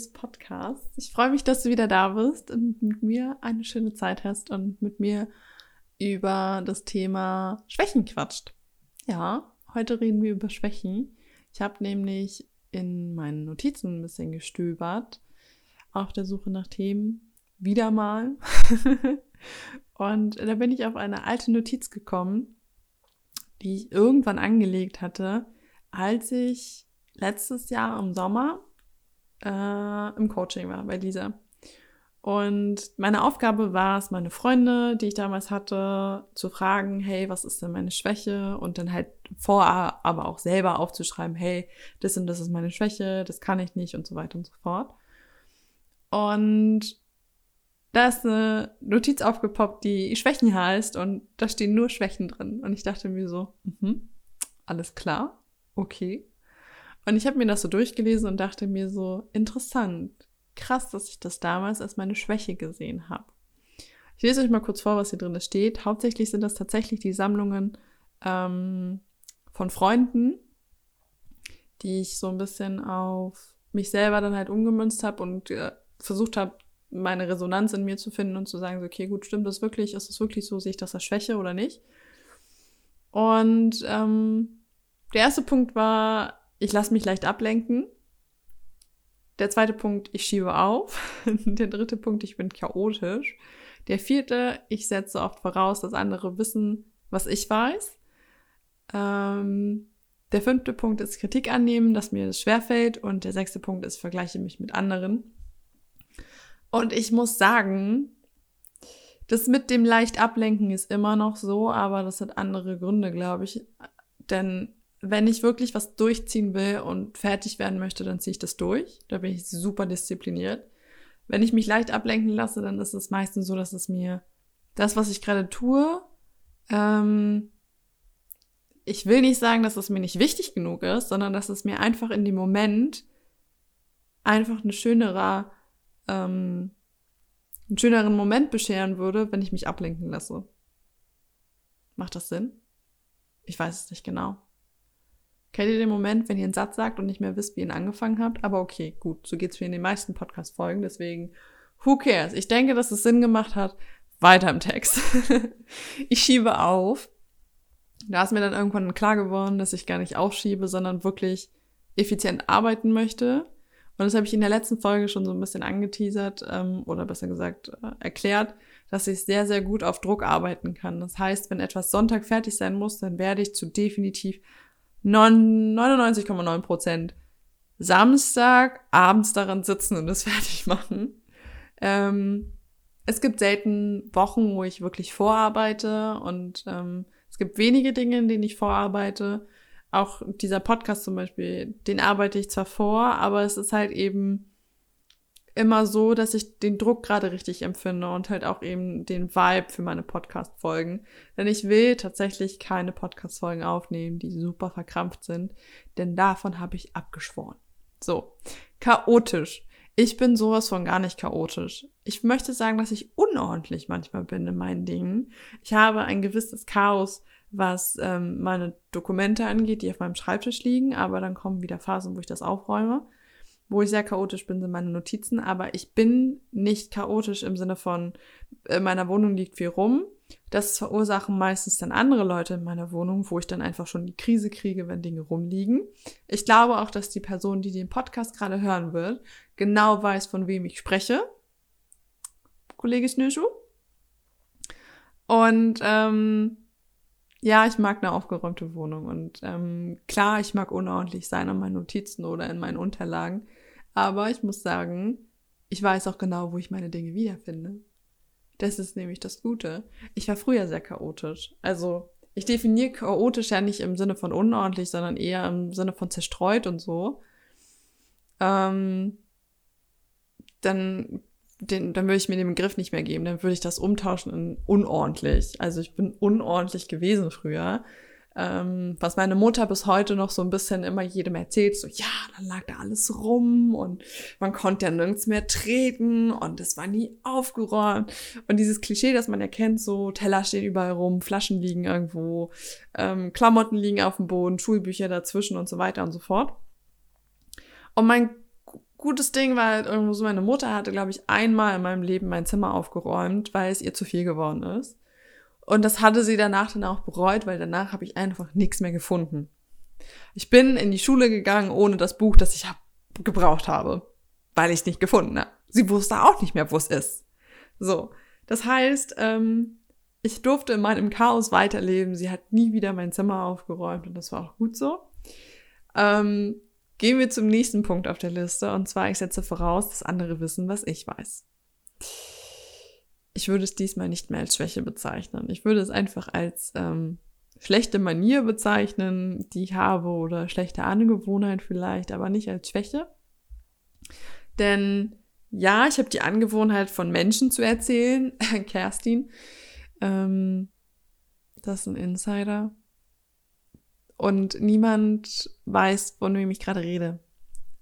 Story Days Podcast. Ich freue mich, dass du wieder da bist und mit mir eine schöne Zeit hast und mit mir über das Thema Schwächen quatscht. Ja, heute reden wir über Schwächen. Ich habe nämlich in meinen Notizen ein bisschen gestöbert auf der Suche nach Themen. Wieder mal. und da bin ich auf eine alte Notiz gekommen, die ich irgendwann angelegt hatte, als ich letztes Jahr im Sommer äh, im Coaching war bei Lisa. Und meine Aufgabe war es, meine Freunde, die ich damals hatte, zu fragen, hey, was ist denn meine Schwäche? Und dann halt vorher aber auch selber aufzuschreiben, hey, das und das ist meine Schwäche, das kann ich nicht und so weiter und so fort. Und da ist eine Notiz aufgepoppt, die Schwächen heißt und da stehen nur Schwächen drin. Und ich dachte mir so, mhm, alles klar, okay. Und ich habe mir das so durchgelesen und dachte mir so, interessant, krass, dass ich das damals als meine Schwäche gesehen habe. Ich lese euch mal kurz vor, was hier drin steht. Hauptsächlich sind das tatsächlich die Sammlungen ähm, von Freunden, die ich so ein bisschen auf mich selber dann halt umgemünzt habe und äh, versucht habe, meine Resonanz in mir zu finden und zu sagen, okay, gut, stimmt das wirklich? Ist es wirklich so? Sehe ich das als Schwäche oder nicht? Und ähm, der erste Punkt war, ich lasse mich leicht ablenken. Der zweite Punkt, ich schiebe auf. Der dritte Punkt, ich bin chaotisch. Der vierte, ich setze oft voraus, dass andere wissen, was ich weiß. Ähm, der fünfte Punkt ist Kritik annehmen, dass mir das schwerfällt. Und der sechste Punkt ist, vergleiche mich mit anderen. Und ich muss sagen, das mit dem leicht ablenken ist immer noch so, aber das hat andere Gründe, glaube ich. Denn wenn ich wirklich was durchziehen will und fertig werden möchte, dann ziehe ich das durch. Da bin ich super diszipliniert. Wenn ich mich leicht ablenken lasse, dann ist es meistens so, dass es mir das, was ich gerade tue, ähm, ich will nicht sagen, dass es mir nicht wichtig genug ist, sondern dass es mir einfach in dem Moment einfach eine schönere, ähm, einen schöneren Moment bescheren würde, wenn ich mich ablenken lasse. Macht das Sinn? Ich weiß es nicht genau. Kennt ihr den Moment, wenn ihr einen Satz sagt und nicht mehr wisst, wie ihr ihn angefangen habt? Aber okay, gut, so geht's mir in den meisten Podcast-Folgen, deswegen who cares? Ich denke, dass es Sinn gemacht hat. Weiter im Text. ich schiebe auf. Da ist mir dann irgendwann klar geworden, dass ich gar nicht aufschiebe, sondern wirklich effizient arbeiten möchte. Und das habe ich in der letzten Folge schon so ein bisschen angeteasert ähm, oder besser gesagt äh, erklärt, dass ich sehr, sehr gut auf Druck arbeiten kann. Das heißt, wenn etwas Sonntag fertig sein muss, dann werde ich zu definitiv 99,9 Prozent Samstag abends daran sitzen und es fertig machen. Ähm, es gibt selten Wochen, wo ich wirklich vorarbeite und ähm, es gibt wenige Dinge, in denen ich vorarbeite. Auch dieser Podcast zum Beispiel, den arbeite ich zwar vor, aber es ist halt eben immer so, dass ich den Druck gerade richtig empfinde und halt auch eben den Vibe für meine Podcast-Folgen. Denn ich will tatsächlich keine Podcast-Folgen aufnehmen, die super verkrampft sind, denn davon habe ich abgeschworen. So, chaotisch. Ich bin sowas von gar nicht chaotisch. Ich möchte sagen, dass ich unordentlich manchmal bin in meinen Dingen. Ich habe ein gewisses Chaos, was ähm, meine Dokumente angeht, die auf meinem Schreibtisch liegen, aber dann kommen wieder Phasen, wo ich das aufräume. Wo ich sehr chaotisch bin, sind meine Notizen, aber ich bin nicht chaotisch im Sinne von, in äh, meiner Wohnung liegt viel rum. Das verursachen meistens dann andere Leute in meiner Wohnung, wo ich dann einfach schon die Krise kriege, wenn Dinge rumliegen. Ich glaube auch, dass die Person, die den Podcast gerade hören wird, genau weiß, von wem ich spreche. Kollege Snöschuh. Und ähm, ja, ich mag eine aufgeräumte Wohnung. Und ähm, klar, ich mag unordentlich sein an meinen Notizen oder in meinen Unterlagen. Aber ich muss sagen, ich weiß auch genau, wo ich meine Dinge wiederfinde. Das ist nämlich das Gute. Ich war früher sehr chaotisch. Also ich definiere chaotisch ja nicht im Sinne von unordentlich, sondern eher im Sinne von zerstreut und so. Ähm, dann, den, dann würde ich mir den Begriff nicht mehr geben. Dann würde ich das umtauschen in unordentlich. Also ich bin unordentlich gewesen früher. Ähm, was meine Mutter bis heute noch so ein bisschen immer jedem erzählt, so ja, dann lag da alles rum und man konnte ja nirgends mehr treten und es war nie aufgeräumt. Und dieses Klischee, das man erkennt, so Teller stehen überall rum, Flaschen liegen irgendwo, ähm, Klamotten liegen auf dem Boden, Schulbücher dazwischen und so weiter und so fort. Und mein gutes Ding war halt irgendwo so, meine Mutter hatte, glaube ich, einmal in meinem Leben mein Zimmer aufgeräumt, weil es ihr zu viel geworden ist. Und das hatte sie danach dann auch bereut, weil danach habe ich einfach nichts mehr gefunden. Ich bin in die Schule gegangen ohne das Buch, das ich hab, gebraucht habe, weil ich es nicht gefunden habe. Sie wusste auch nicht mehr, wo es ist. So, das heißt, ähm, ich durfte in meinem Chaos weiterleben. Sie hat nie wieder mein Zimmer aufgeräumt und das war auch gut so. Ähm, gehen wir zum nächsten Punkt auf der Liste und zwar, ich setze voraus, dass andere wissen, was ich weiß. Ich würde es diesmal nicht mehr als Schwäche bezeichnen. Ich würde es einfach als ähm, schlechte Manier bezeichnen, die ich habe oder schlechte Angewohnheit vielleicht, aber nicht als Schwäche. Denn ja, ich habe die Angewohnheit von Menschen zu erzählen, Kerstin. Ähm, das ist ein Insider. Und niemand weiß, von wem ich gerade rede.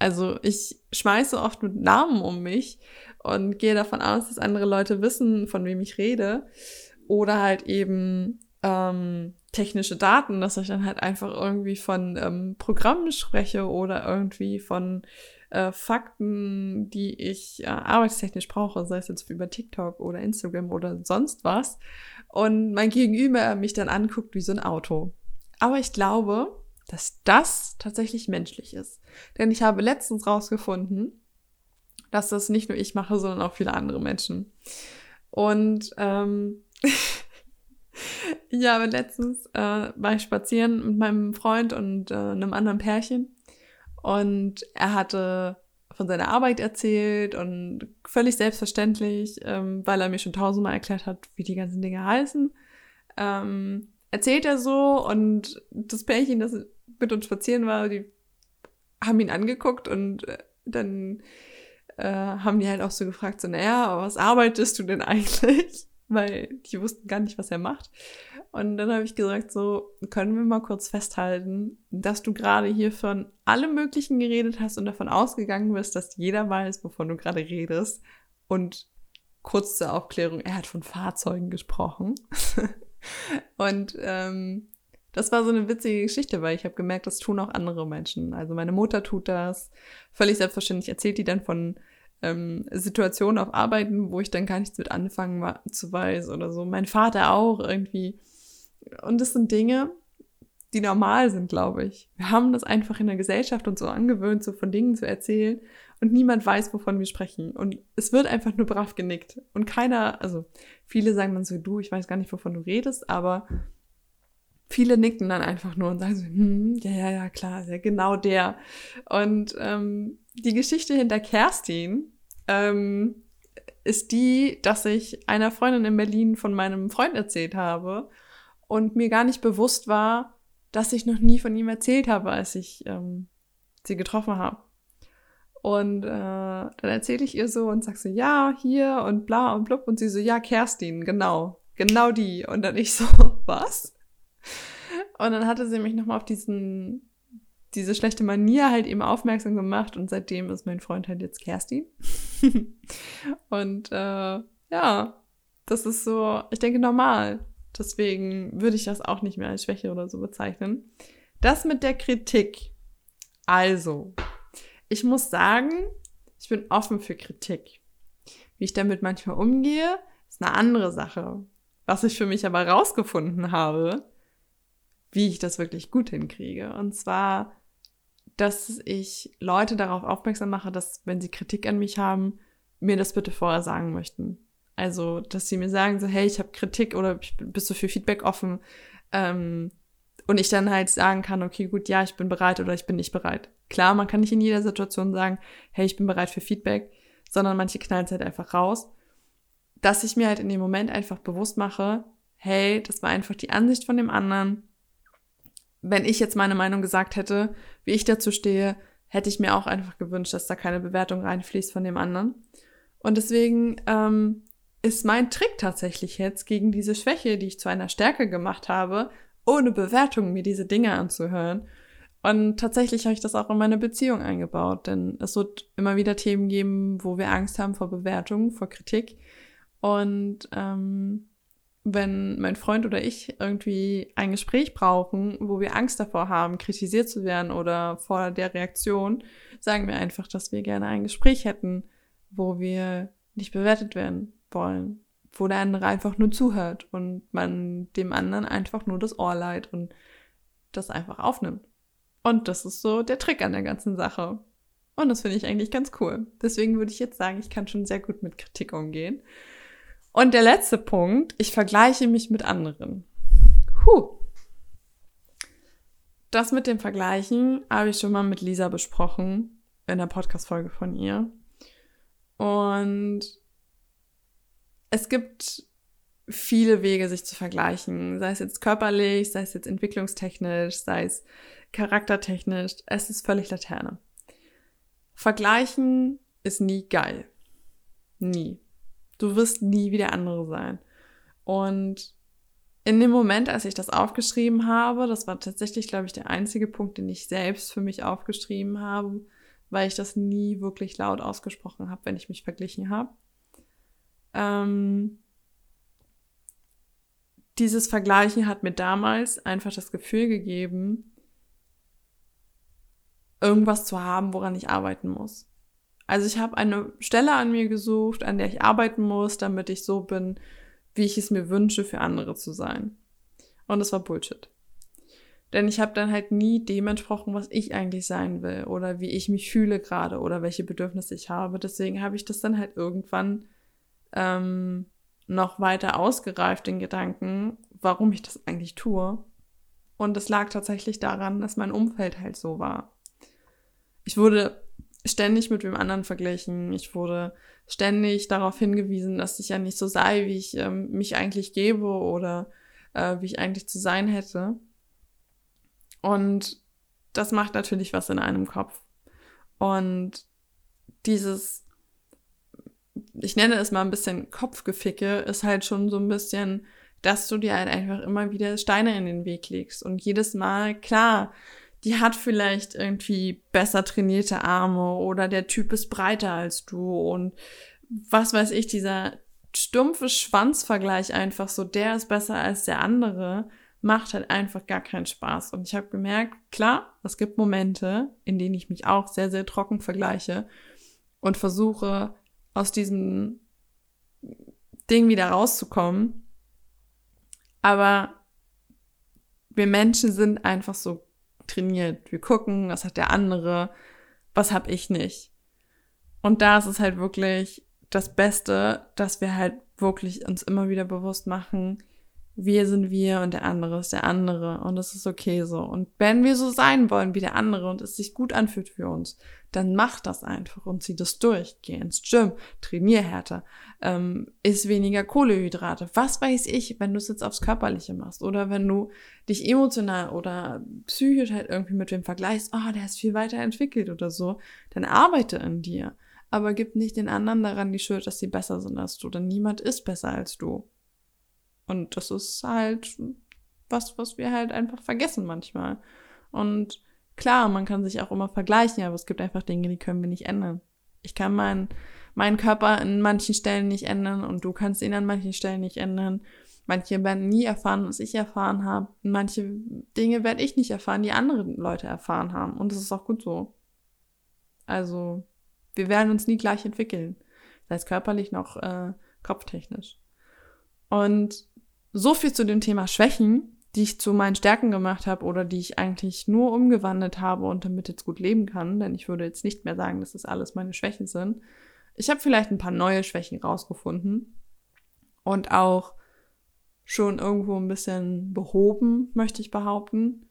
Also ich schmeiße oft mit Namen um mich und gehe davon aus, dass andere Leute wissen, von wem ich rede. Oder halt eben ähm, technische Daten, dass ich dann halt einfach irgendwie von ähm, Programmen spreche oder irgendwie von äh, Fakten, die ich äh, arbeitstechnisch brauche, sei es jetzt über TikTok oder Instagram oder sonst was. Und mein Gegenüber mich dann anguckt wie so ein Auto. Aber ich glaube, dass das tatsächlich menschlich ist. Denn ich habe letztens rausgefunden, dass das nicht nur ich mache, sondern auch viele andere Menschen. Und ähm, ich habe letztens äh, war ich spazieren mit meinem Freund und äh, einem anderen Pärchen und er hatte von seiner Arbeit erzählt und völlig selbstverständlich, ähm, weil er mir schon tausendmal erklärt hat, wie die ganzen Dinge heißen, ähm, erzählt er so und das Pärchen, das mit uns spazieren war, die haben ihn angeguckt und äh, dann äh, haben die halt auch so gefragt, so, naja, was arbeitest du denn eigentlich? Weil die wussten gar nicht, was er macht. Und dann habe ich gesagt, so, können wir mal kurz festhalten, dass du gerade hier von allem Möglichen geredet hast und davon ausgegangen bist, dass jeder weiß, wovon du gerade redest. Und kurz zur Aufklärung, er hat von Fahrzeugen gesprochen. und ähm, das war so eine witzige Geschichte, weil ich habe gemerkt, das tun auch andere Menschen. Also meine Mutter tut das. Völlig selbstverständlich erzählt die dann von ähm, Situationen auf Arbeiten, wo ich dann gar nichts mit anfangen zu weiß oder so. Mein Vater auch irgendwie und das sind Dinge, die normal sind, glaube ich. Wir haben das einfach in der Gesellschaft uns so angewöhnt, so von Dingen zu erzählen und niemand weiß, wovon wir sprechen. Und es wird einfach nur brav genickt. Und keiner, also viele sagen dann so, du, ich weiß gar nicht, wovon du redest, aber viele nicken dann einfach nur und sagen so, hm, ja, ja, ja, klar, ja, genau der. Und ähm, die Geschichte hinter Kerstin ähm, ist die, dass ich einer Freundin in Berlin von meinem Freund erzählt habe und mir gar nicht bewusst war, dass ich noch nie von ihm erzählt habe, als ich ähm, sie getroffen habe. Und äh, dann erzähle ich ihr so und sag so, ja, hier und bla und blub. Und sie so, ja, Kerstin, genau, genau die. Und dann ich so, was? Und dann hatte sie mich nochmal auf diesen, diese schlechte Manier halt eben aufmerksam gemacht und seitdem ist mein Freund halt jetzt Kerstin. und äh, ja, das ist so, ich denke, normal. Deswegen würde ich das auch nicht mehr als Schwäche oder so bezeichnen. Das mit der Kritik. Also, ich muss sagen, ich bin offen für Kritik. Wie ich damit manchmal umgehe, ist eine andere Sache. Was ich für mich aber rausgefunden habe, wie ich das wirklich gut hinkriege. Und zwar, dass ich Leute darauf aufmerksam mache, dass, wenn sie Kritik an mich haben, mir das bitte vorher sagen möchten. Also, dass sie mir sagen, so, hey, ich habe Kritik oder bist du für Feedback offen? Ähm, und ich dann halt sagen kann, okay, gut, ja, ich bin bereit oder ich bin nicht bereit. Klar, man kann nicht in jeder Situation sagen, hey, ich bin bereit für Feedback, sondern manche knallen es halt einfach raus. Dass ich mir halt in dem Moment einfach bewusst mache, hey, das war einfach die Ansicht von dem anderen. Wenn ich jetzt meine Meinung gesagt hätte, wie ich dazu stehe, hätte ich mir auch einfach gewünscht, dass da keine Bewertung reinfließt von dem anderen. Und deswegen ähm, ist mein Trick tatsächlich jetzt gegen diese Schwäche, die ich zu einer Stärke gemacht habe, ohne Bewertung mir diese Dinge anzuhören. Und tatsächlich habe ich das auch in meine Beziehung eingebaut, denn es wird immer wieder Themen geben, wo wir Angst haben vor Bewertung, vor Kritik. Und ähm, wenn mein Freund oder ich irgendwie ein Gespräch brauchen, wo wir Angst davor haben, kritisiert zu werden oder vor der Reaktion, sagen wir einfach, dass wir gerne ein Gespräch hätten, wo wir nicht bewertet werden wollen, wo der andere einfach nur zuhört und man dem anderen einfach nur das Ohr leiht und das einfach aufnimmt. Und das ist so der Trick an der ganzen Sache. Und das finde ich eigentlich ganz cool. Deswegen würde ich jetzt sagen, ich kann schon sehr gut mit Kritik umgehen. Und der letzte Punkt, ich vergleiche mich mit anderen. Huh. Das mit dem Vergleichen habe ich schon mal mit Lisa besprochen in der Podcast-Folge von ihr. Und es gibt viele Wege, sich zu vergleichen, sei es jetzt körperlich, sei es jetzt entwicklungstechnisch, sei es charaktertechnisch. Es ist völlig Laterne. Vergleichen ist nie geil. Nie. Du wirst nie wie der andere sein. Und in dem Moment, als ich das aufgeschrieben habe, das war tatsächlich, glaube ich, der einzige Punkt, den ich selbst für mich aufgeschrieben habe, weil ich das nie wirklich laut ausgesprochen habe, wenn ich mich verglichen habe. Ähm, dieses Vergleichen hat mir damals einfach das Gefühl gegeben, irgendwas zu haben, woran ich arbeiten muss. Also ich habe eine Stelle an mir gesucht, an der ich arbeiten muss, damit ich so bin, wie ich es mir wünsche, für andere zu sein. Und das war Bullshit. Denn ich habe dann halt nie dem entsprochen, was ich eigentlich sein will oder wie ich mich fühle gerade oder welche Bedürfnisse ich habe. Deswegen habe ich das dann halt irgendwann ähm, noch weiter ausgereift, den Gedanken, warum ich das eigentlich tue. Und es lag tatsächlich daran, dass mein Umfeld halt so war. Ich wurde ständig mit wem anderen verglichen. Ich wurde ständig darauf hingewiesen, dass ich ja nicht so sei, wie ich ähm, mich eigentlich gebe oder äh, wie ich eigentlich zu sein hätte. Und das macht natürlich was in einem Kopf. Und dieses, ich nenne es mal ein bisschen Kopfgeficke, ist halt schon so ein bisschen, dass du dir halt einfach immer wieder Steine in den Weg legst. Und jedes Mal, klar, die hat vielleicht irgendwie besser trainierte Arme oder der Typ ist breiter als du und was weiß ich, dieser stumpfe Schwanzvergleich einfach so, der ist besser als der andere, macht halt einfach gar keinen Spaß. Und ich habe gemerkt, klar, es gibt Momente, in denen ich mich auch sehr, sehr trocken vergleiche und versuche aus diesem Ding wieder rauszukommen. Aber wir Menschen sind einfach so trainiert. Wir gucken, was hat der andere, was hab ich nicht. Und da ist es halt wirklich das Beste, dass wir halt wirklich uns immer wieder bewusst machen, wir sind wir und der andere ist der andere und es ist okay so. Und wenn wir so sein wollen wie der andere und es sich gut anfühlt für uns, dann mach das einfach und zieh das durch. Geh ins Gym, trainier härter, ähm, isst weniger Kohlehydrate. Was weiß ich, wenn du es jetzt aufs Körperliche machst oder wenn du dich emotional oder psychisch halt irgendwie mit wem vergleichst, oh, der ist viel weiter entwickelt oder so, dann arbeite in dir. Aber gib nicht den anderen daran die Schuld, dass sie besser sind als du, denn niemand ist besser als du. Und das ist halt was, was wir halt einfach vergessen manchmal. Und klar, man kann sich auch immer vergleichen, aber es gibt einfach Dinge, die können wir nicht ändern. Ich kann meinen meinen Körper in manchen Stellen nicht ändern und du kannst ihn an manchen Stellen nicht ändern. Manche werden nie erfahren, was ich erfahren habe. Manche Dinge werde ich nicht erfahren, die andere Leute erfahren haben. Und das ist auch gut so. Also, wir werden uns nie gleich entwickeln. Sei es körperlich noch äh, kopftechnisch. Und so viel zu dem Thema Schwächen, die ich zu meinen Stärken gemacht habe oder die ich eigentlich nur umgewandelt habe und damit jetzt gut leben kann, denn ich würde jetzt nicht mehr sagen, dass das alles meine Schwächen sind. Ich habe vielleicht ein paar neue Schwächen rausgefunden und auch schon irgendwo ein bisschen behoben, möchte ich behaupten.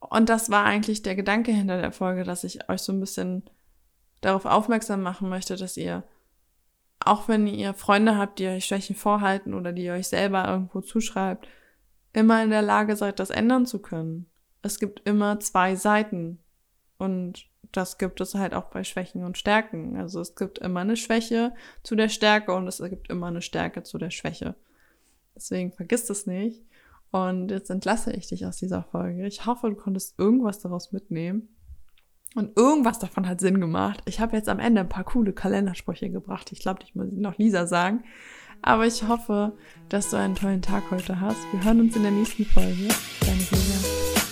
Und das war eigentlich der Gedanke hinter der Folge, dass ich euch so ein bisschen darauf aufmerksam machen möchte, dass ihr auch wenn ihr Freunde habt, die euch Schwächen vorhalten oder die euch selber irgendwo zuschreibt, immer in der Lage seid, das ändern zu können. Es gibt immer zwei Seiten. Und das gibt es halt auch bei Schwächen und Stärken. Also es gibt immer eine Schwäche zu der Stärke und es gibt immer eine Stärke zu der Schwäche. Deswegen vergiss es nicht. Und jetzt entlasse ich dich aus dieser Folge. Ich hoffe, du konntest irgendwas daraus mitnehmen. Und irgendwas davon hat Sinn gemacht. Ich habe jetzt am Ende ein paar coole Kalendersprüche gebracht. Ich glaube, ich muss noch Lisa sagen. Aber ich hoffe, dass du einen tollen Tag heute hast. Wir hören uns in der nächsten Folge. Deine Julia.